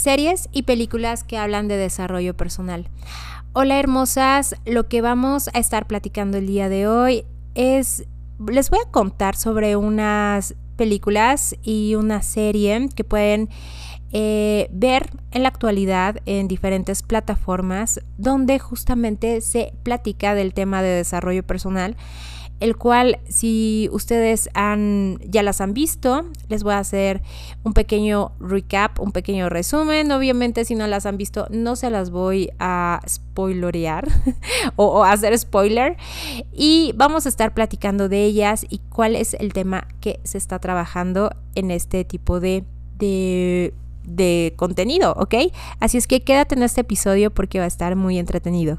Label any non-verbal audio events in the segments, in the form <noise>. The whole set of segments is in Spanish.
series y películas que hablan de desarrollo personal. Hola hermosas, lo que vamos a estar platicando el día de hoy es, les voy a contar sobre unas películas y una serie que pueden eh, ver en la actualidad en diferentes plataformas donde justamente se platica del tema de desarrollo personal el cual si ustedes han, ya las han visto, les voy a hacer un pequeño recap, un pequeño resumen. Obviamente si no las han visto, no se las voy a spoilerear <laughs> o, o, hacer spoiler. Y vamos a estar platicando de ellas y cuál es el tema que se está trabajando en este tipo de, de, de contenido, ¿ok? Así es que quédate en este episodio porque va a estar muy entretenido.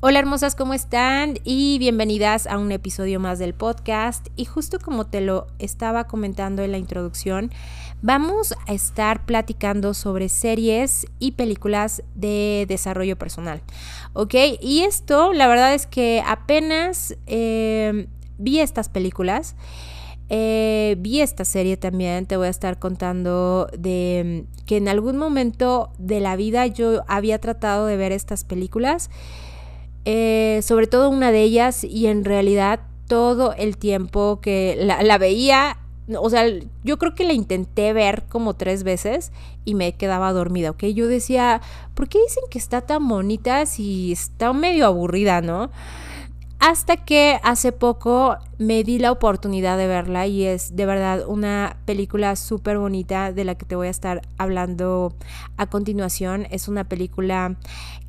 Hola hermosas, ¿cómo están? Y bienvenidas a un episodio más del podcast. Y justo como te lo estaba comentando en la introducción, vamos a estar platicando sobre series y películas de desarrollo personal. ¿Ok? Y esto, la verdad es que apenas eh, vi estas películas. Eh, vi esta serie también, te voy a estar contando de que en algún momento de la vida yo había tratado de ver estas películas eh, sobre todo una de ellas, y en realidad todo el tiempo que la, veía, o sea, yo creo que la intenté ver como tres veces y me quedaba dormida, ¿ok? Yo decía, ¿por qué dicen que está tan bonita si está medio aburrida, no? Hasta que hace poco me di la oportunidad de verla y es de verdad una película súper bonita de la que te voy a estar hablando a continuación. Es una película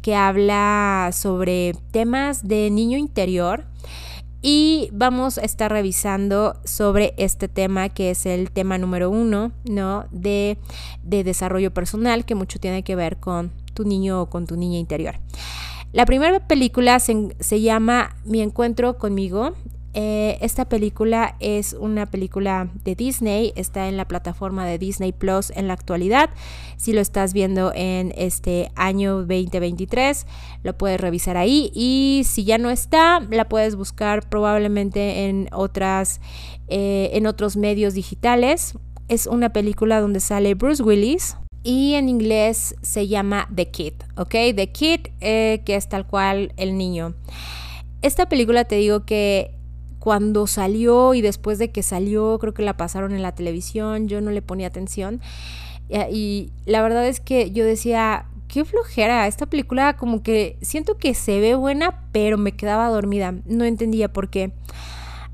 que habla sobre temas de niño interior y vamos a estar revisando sobre este tema que es el tema número uno, ¿no? De, de desarrollo personal que mucho tiene que ver con tu niño o con tu niña interior. La primera película se, llama Mi encuentro conmigo. Eh, esta película es una película de Disney, está en la plataforma de Disney Plus en la actualidad. Si lo estás viendo en este año 2023, lo puedes revisar ahí. Y si ya no está, la puedes buscar probablemente en otras, eh, en otros medios digitales. Es una película donde sale Bruce Willis, y en inglés se llama The Kid, ¿ok? The Kid, eh, que es tal cual el niño. Esta película te digo que cuando salió y después de que salió, creo que la pasaron en la televisión, yo no le ponía atención. Y la verdad es que yo decía, qué flojera, esta película como que siento que se ve buena, pero me quedaba dormida, no entendía por qué.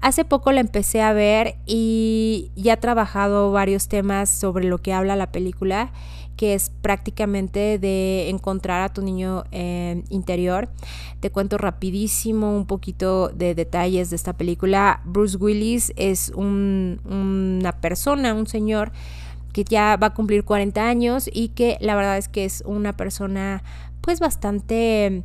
Hace poco la empecé a ver y ya he trabajado varios temas sobre lo que habla la película, que es prácticamente de encontrar a tu niño interior. Te cuento rapidísimo un poquito de detalles de esta película. Bruce Willis es una persona, un señor que ya va a cumplir 40 años y que la verdad es que es una persona pues bastante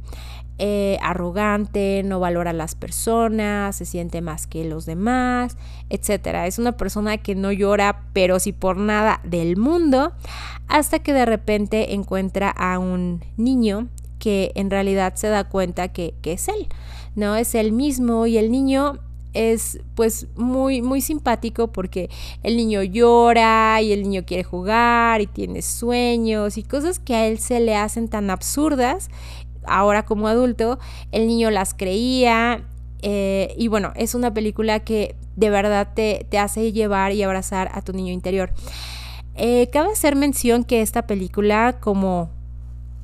eh, arrogante, no valora a las personas, se siente más que los demás, etc. Es una persona que no llora, pero si por nada del mundo, hasta que de repente encuentra a un niño que en realidad se da cuenta que, que es él, ¿no? Es él mismo y el niño es pues muy muy simpático porque el niño llora y el niño quiere jugar y tiene sueños y cosas que a él se le hacen tan absurdas ahora como adulto, el niño las creía. Eh, y bueno, es una película que de verdad te, hace llevar y abrazar a tu niño interior. Eh, cabe hacer mención que esta película, como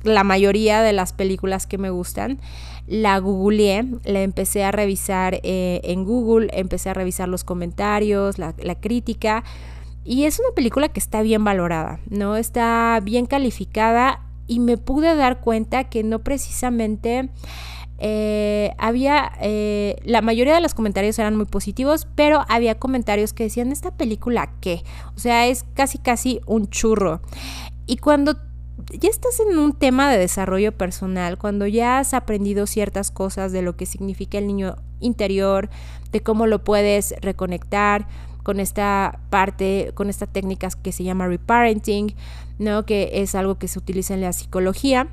la mayoría de las películas que me gustan, la googleé, la empecé a revisar eh, en Google, empecé a revisar los comentarios, la, la crítica. Y es una película que está bien valorada, ¿no? Está bien calificada y me pude dar cuenta que no precisamente eh, había, eh, la mayoría de los comentarios eran muy positivos, pero había comentarios que decían, ¿esta película qué? O sea, es casi casi un churro. Y cuando ya estás en un tema de desarrollo personal, cuando ya has aprendido ciertas cosas de lo que significa el niño interior, de cómo lo puedes reconectar con esta parte, con esta técnica que se llama reparenting, ¿no? que es algo que se utiliza en la psicología,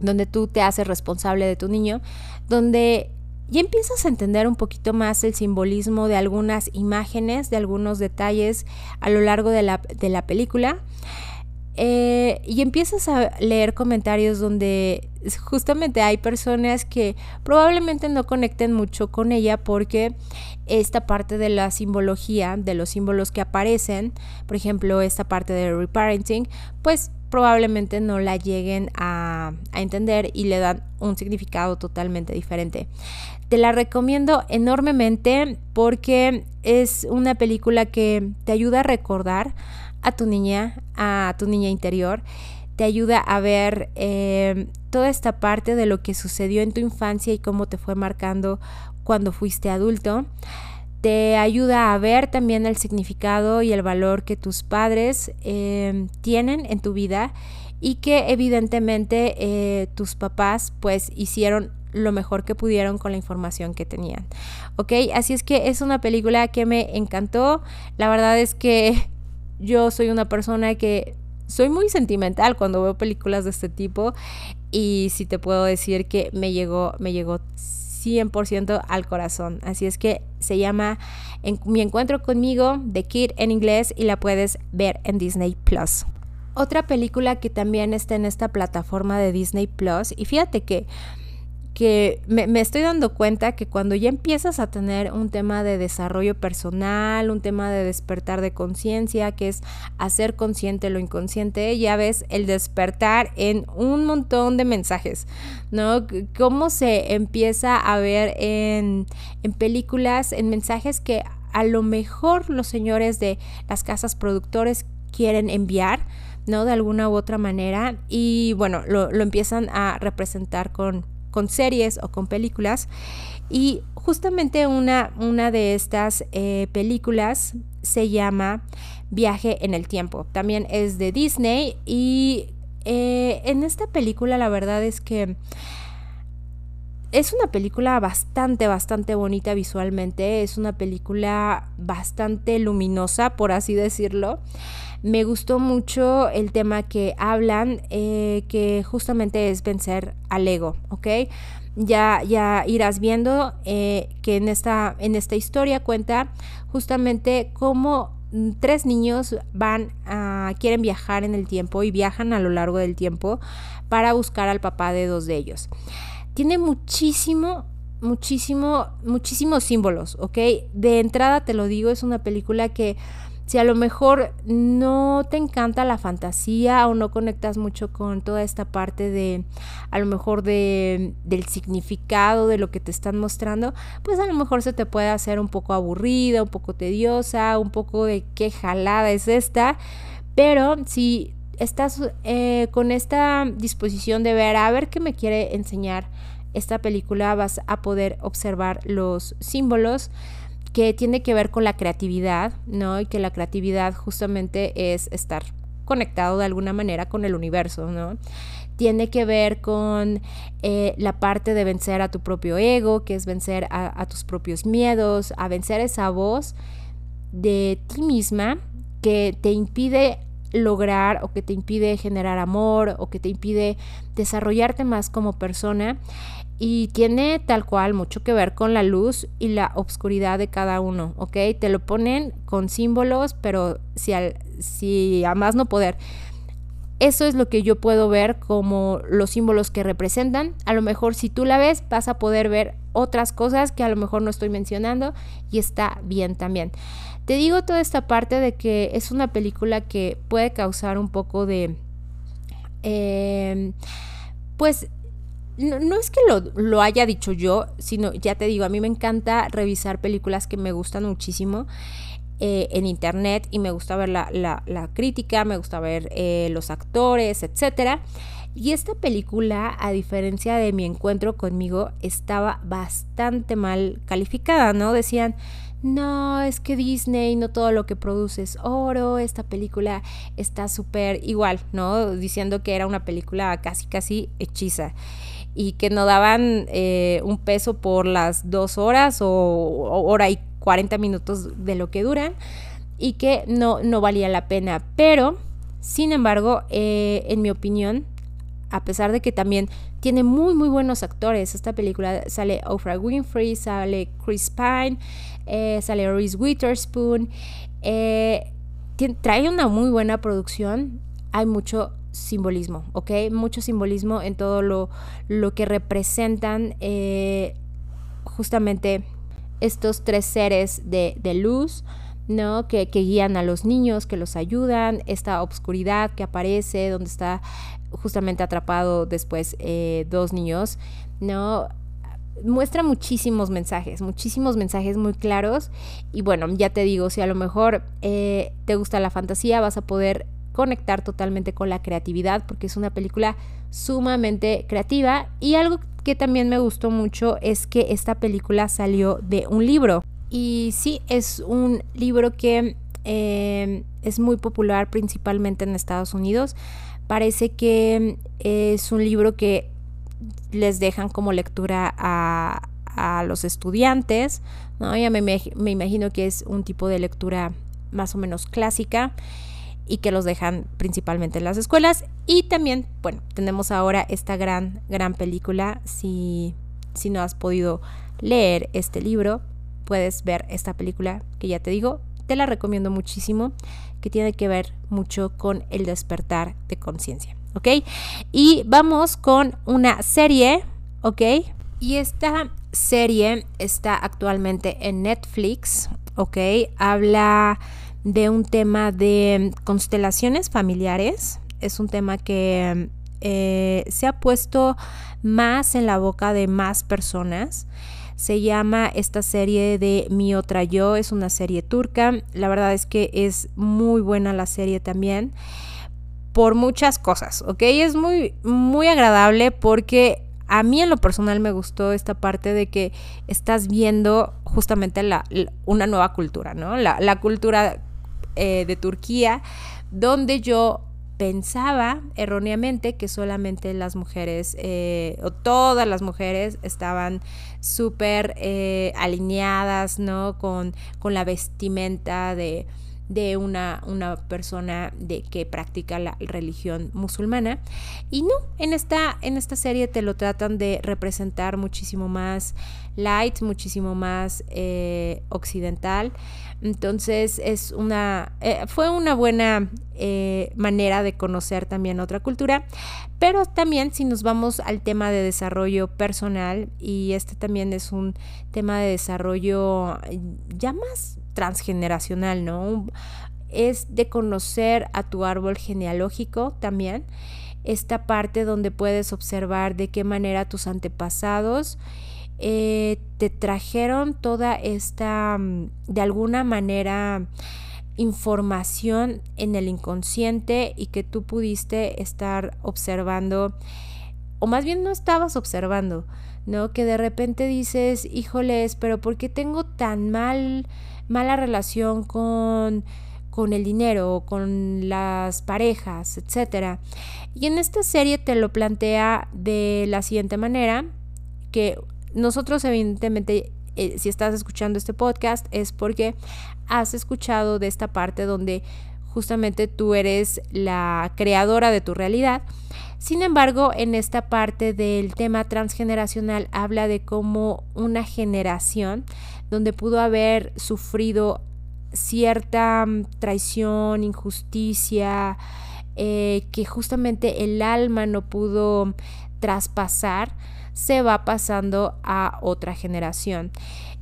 donde tú te haces responsable de tu niño, donde ya empiezas a entender un poquito más el simbolismo de algunas imágenes, de algunos detalles a lo largo de la, de la película. Eh, y empiezas a leer comentarios donde justamente hay personas que probablemente no conecten mucho con ella porque esta parte de la simbología, de los símbolos que aparecen, por ejemplo, esta parte de reparenting, pues probablemente no la lleguen a, a entender y le dan un significado totalmente diferente. Te la recomiendo enormemente porque es una película que te ayuda a recordar a tu niña, a tu niña interior, te ayuda a ver eh, toda esta parte de lo que sucedió en tu infancia y cómo te fue marcando cuando fuiste adulto. Te ayuda a ver también el significado y el valor que tus padres eh, tienen en tu vida y que evidentemente eh, tus papás pues hicieron lo mejor que pudieron con la información que tenían. ¿Ok? Así es que es una película que me encantó. La verdad es que yo soy una persona que soy muy sentimental cuando veo películas de este tipo y sí te puedo decir que me llegó, me llegó 100% al corazón. Así es que se llama en, Mi encuentro conmigo, The Kid en inglés y la puedes ver en Disney Plus. Otra película que también está en esta plataforma de Disney Plus y fíjate que que me, estoy dando cuenta que cuando ya empiezas a tener un tema de desarrollo personal, un tema de despertar de conciencia, que es hacer consciente lo inconsciente, ya ves el despertar en un montón de mensajes, ¿no? Cómo se empieza a ver en, en películas, en mensajes que a lo mejor los señores de las casas productores quieren enviar, ¿no? De alguna u otra manera. Y bueno, lo, lo empiezan a representar con con series o con películas. Y justamente una, una de estas eh, películas se llama Viaje en el Tiempo. También es de Disney y eh, en esta película la verdad es que es una película bastante, bastante bonita visualmente. Es una película bastante luminosa, por así decirlo. Me gustó mucho el tema que hablan, eh, que justamente es vencer al ego, ¿ok? Ya, ya irás viendo eh, que en esta, en esta historia cuenta justamente cómo tres niños van a, quieren viajar en el tiempo y viajan a lo largo del tiempo para buscar al papá de dos de ellos. Tiene muchísimo, muchísimo, muchísimos símbolos, ¿ok? De entrada te lo digo, es una película que si a lo mejor no te encanta la fantasía o no conectas mucho con toda esta parte de, a lo mejor de, del significado de lo que te están mostrando, pues a lo mejor se te puede hacer un poco aburrida, un poco tediosa, un poco de qué jalada es esta. Pero si estás eh, con esta disposición de ver, a ver qué me quiere enseñar esta película, vas a poder observar los símbolos que tiene que ver con la creatividad, ¿no? Y que la creatividad justamente es estar conectado de alguna manera con el universo, ¿no? Tiene que ver con eh, la parte de vencer a tu propio ego, que es vencer a, a tus propios miedos, a vencer esa voz de ti misma que te impide lograr o que te impide generar amor o que te impide desarrollarte más como persona y tiene tal cual mucho que ver con la luz y la obscuridad de cada uno, ¿ok? Te lo ponen con símbolos, pero si, al, si a más no poder. Eso es lo que yo puedo ver como los símbolos que representan. A lo mejor si tú la ves vas a poder ver otras cosas que a lo mejor no estoy mencionando y está bien también. Te digo toda esta parte de que es una película que puede causar un poco de... Eh, pues no, es que lo, haya dicho yo, sino ya te digo, a mí me encanta revisar películas que me gustan muchísimo eh, en internet y me gusta ver la, crítica, me gusta ver eh, los actores, etc. Y esta película, a diferencia de mi encuentro conmigo, estaba bastante mal calificada, ¿no? Decían, no, es que Disney no todo lo que produce es oro, esta película está súper igual, ¿no? Diciendo que era una película casi, casi hechiza y que no daban eh, un peso por las dos horas o, hora y 40 minutos de lo que duran y que no, no valía la pena. Pero, sin embargo, eh, en mi opinión, a pesar de que también tiene muy, muy buenos actores, esta película sale Oprah Winfrey, sale Chris Pine, eh, sale Reese Witherspoon, trae una muy buena producción, hay mucho simbolismo, ¿ok? Mucho simbolismo en todo lo, lo que representan eh, justamente estos tres seres de, luz, ¿no? Que, guían a los niños, que los ayudan, esta obscuridad que aparece, donde está justamente atrapado después eh, dos niños, ¿no? Muestra muchísimos mensajes, muchísimos mensajes muy claros. Y bueno, ya te digo, si a lo mejor eh, te gusta la fantasía, vas a poder conectar totalmente con la creatividad porque es una película sumamente creativa y algo que también me gustó mucho es que esta película salió de un libro y sí es un libro que eh, es muy popular principalmente en Estados Unidos parece que es un libro que les dejan como lectura a, los estudiantes ¿no? ya me, me imagino que es un tipo de lectura más o menos clásica y que los dejan principalmente en las escuelas. Y también, bueno, tenemos ahora esta gran, gran película. Si, si no has podido leer este libro, puedes ver esta película que ya te digo, te la recomiendo muchísimo, que tiene que ver mucho con el despertar de conciencia. ¿Ok? Y vamos con una serie, ¿ok? Y esta serie está actualmente en Netflix, ¿ok? Habla de un tema de constelaciones familiares. Es un tema que eh, se ha puesto más en la boca de más personas. Se llama esta serie de Mi otra yo, es una serie turca. La verdad es que es muy buena la serie también por muchas cosas, ¿ok? Es muy, muy agradable porque a mí en lo personal me gustó esta parte de que estás viendo justamente la, una nueva cultura, ¿no? La, la cultura eh, de Turquía, donde yo pensaba erróneamente que solamente las mujeres eh, o todas las mujeres estaban súper eh, alineadas, ¿no? Con, con la vestimenta de, de una, una, persona de, que practica la religión musulmana. Y no, en esta, en esta serie te lo tratan de representar muchísimo más light, muchísimo más occidental. Entonces es una, eh, fue una buena eh, manera de conocer también otra cultura, pero también si nos vamos al tema de desarrollo personal, y este también es un tema de desarrollo ya más transgeneracional, ¿no? Es de conocer a tu árbol genealógico también, esta parte donde puedes observar de qué manera tus antepasados eh, te trajeron toda esta, mm, de alguna manera, información en el inconsciente y que tú pudiste estar observando, o más bien no estabas observando, ¿no? Que de repente dices, híjoles, pero ¿por qué tengo tan mal, mala relación con, con el dinero, con las parejas, etcétera? Y en esta serie te lo plantea de la siguiente manera, que nosotros evidentemente, eh, si estás escuchando este podcast, es porque has escuchado de esta parte donde justamente tú eres la creadora de tu realidad. Sin embargo, en esta parte del tema transgeneracional habla de cómo una generación donde pudo haber sufrido cierta mm, traición, injusticia, eh, que justamente el alma no pudo traspasar, se va pasando a otra generación.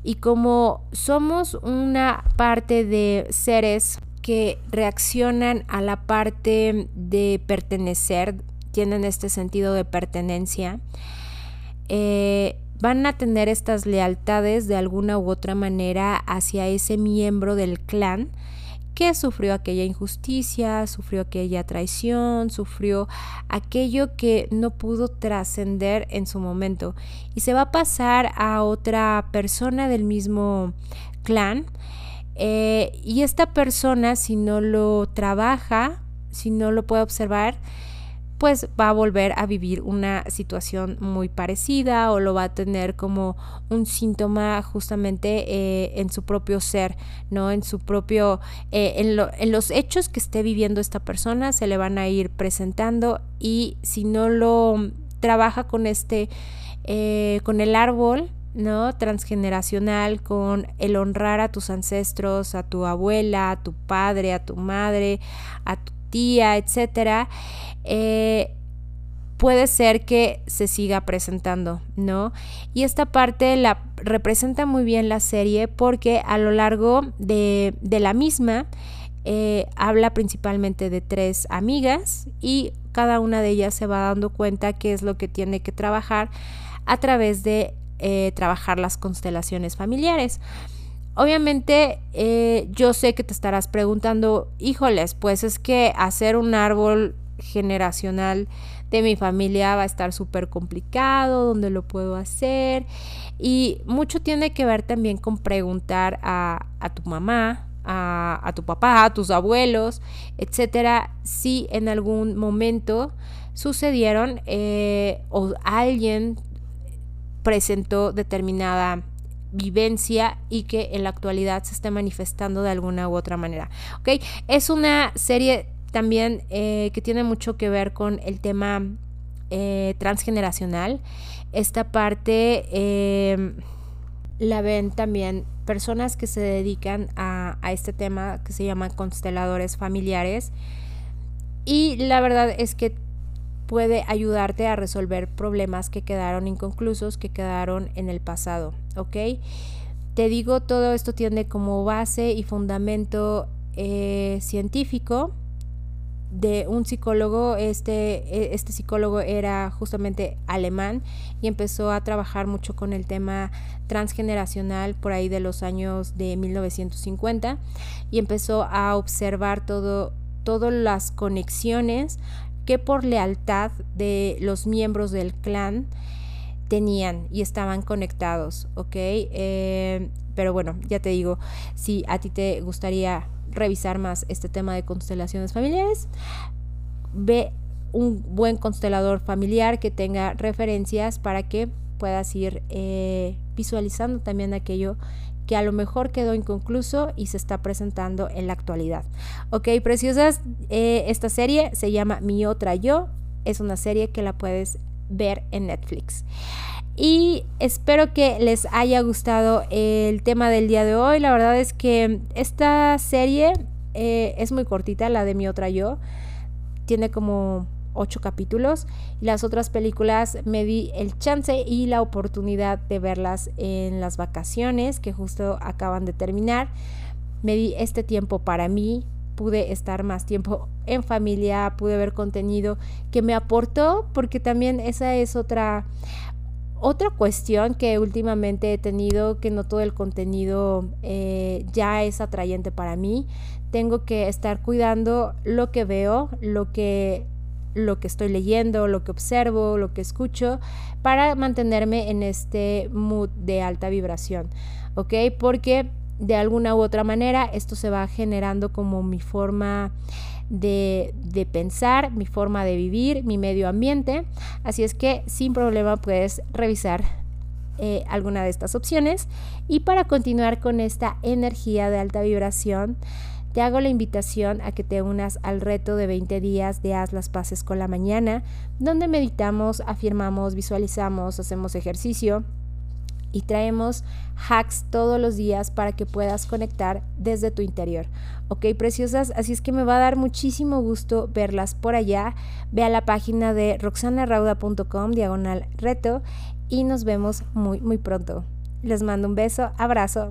Y como somos una parte de seres que reaccionan a la parte de pertenecer, tienen este sentido de pertenencia, eh, van a tener estas lealtades de alguna u otra manera hacia ese miembro del clan que sufrió aquella injusticia, sufrió aquella traición, sufrió aquello que no pudo trascender en su momento y se va a pasar a otra persona del mismo clan. Eh, y esta persona, si no lo trabaja, si no lo puede observar, pues va a volver a vivir una situación muy parecida o lo va a tener como un síntoma justamente eh, en su propio ser, ¿no? En su propio, eh, en, los hechos que esté viviendo esta persona se le van a ir presentando y si no lo trabaja con este, eh, con el árbol, ¿no? Transgeneracional, con el honrar a tus ancestros, a tu abuela, a tu padre, a tu madre, a tu tía, etcétera, eh, puede ser que se siga presentando, ¿no? Y esta parte la representa muy bien la serie porque a lo largo de, la misma eh, habla principalmente de tres amigas y cada una de ellas se va dando cuenta qué es lo que tiene que trabajar a través de eh, trabajar las constelaciones familiares. Obviamente yo sé que te estarás preguntando, híjoles, pues es que hacer un árbol generacional de mi familia va a estar súper complicado, dónde lo puedo hacer. Y mucho tiene que ver también con preguntar a, tu mamá, a, tu papá, a tus abuelos, etcétera, si en algún momento sucedieron eh, o alguien presentó determinada vivencia y que en la actualidad se esté manifestando de alguna u otra manera. Es una serie también eh, que tiene mucho que ver con el tema eh, transgeneracional. Esta parte em, la ven también personas que se dedican a, a este tema que se llaman consteladores familiares. Y la verdad es que puede ayudarte a resolver problemas que quedaron inconclusos, que quedaron en el pasado, ¿ok? Te digo, todo esto tiene como base y fundamento eh, científico de un psicólogo, este, e, este psicólogo era justamente alemán y empezó a trabajar mucho con el tema transgeneracional por ahí de los años de 1950 y empezó a observar todo, todas las conexiones que por lealtad de los miembros del clan tenían y estaban conectados, ¿ok? Eh, pero bueno, ya te digo, si a ti te gustaría revisar más este tema de constelaciones familiares, ve un buen constelador familiar que tenga referencias para que puedas ir eh, visualizando también aquello que a lo mejor quedó inconcluso y se está presentando en la actualidad. Ok, preciosas, eh, esta serie se llama Mi otra yo, es una serie que la puedes ver en Netflix. Y espero que les haya gustado el tema del día de hoy. La verdad es que esta serie eh, es muy cortita, la de mi otra yo. Tiene como ocho capítulos y las otras películas me di el chance y la oportunidad de verlas en las vacaciones que justo acaban de terminar. Me di este tiempo para mí, pude estar más tiempo en familia, pude ver contenido que me aportó porque también esa es otra otra cuestión que últimamente he tenido, que no todo el contenido eh, ya es atrayente para mí, tengo que estar cuidando lo que veo, lo que, lo que estoy leyendo, lo que observo, lo que escucho, para mantenerme en este mood de alta vibración, ¿ok? Porque de alguna u otra manera esto se va generando como mi forma de, pensar, mi forma de vivir, mi medio ambiente. Así es que sin problema puedes revisar eh, alguna de estas opciones. Y para continuar con esta energía de alta vibración, te hago la invitación a que te unas al reto de 20 días de Haz las Paces con la Mañana, donde meditamos, afirmamos, visualizamos, hacemos ejercicio y traemos hacks todos los días para que puedas conectar desde tu interior. Ok, preciosas, así es que me va a dar muchísimo gusto verlas por allá. Ve a la página de roxanarauda.com diagonal reto y nos vemos muy, muy pronto. Les mando un beso, abrazo.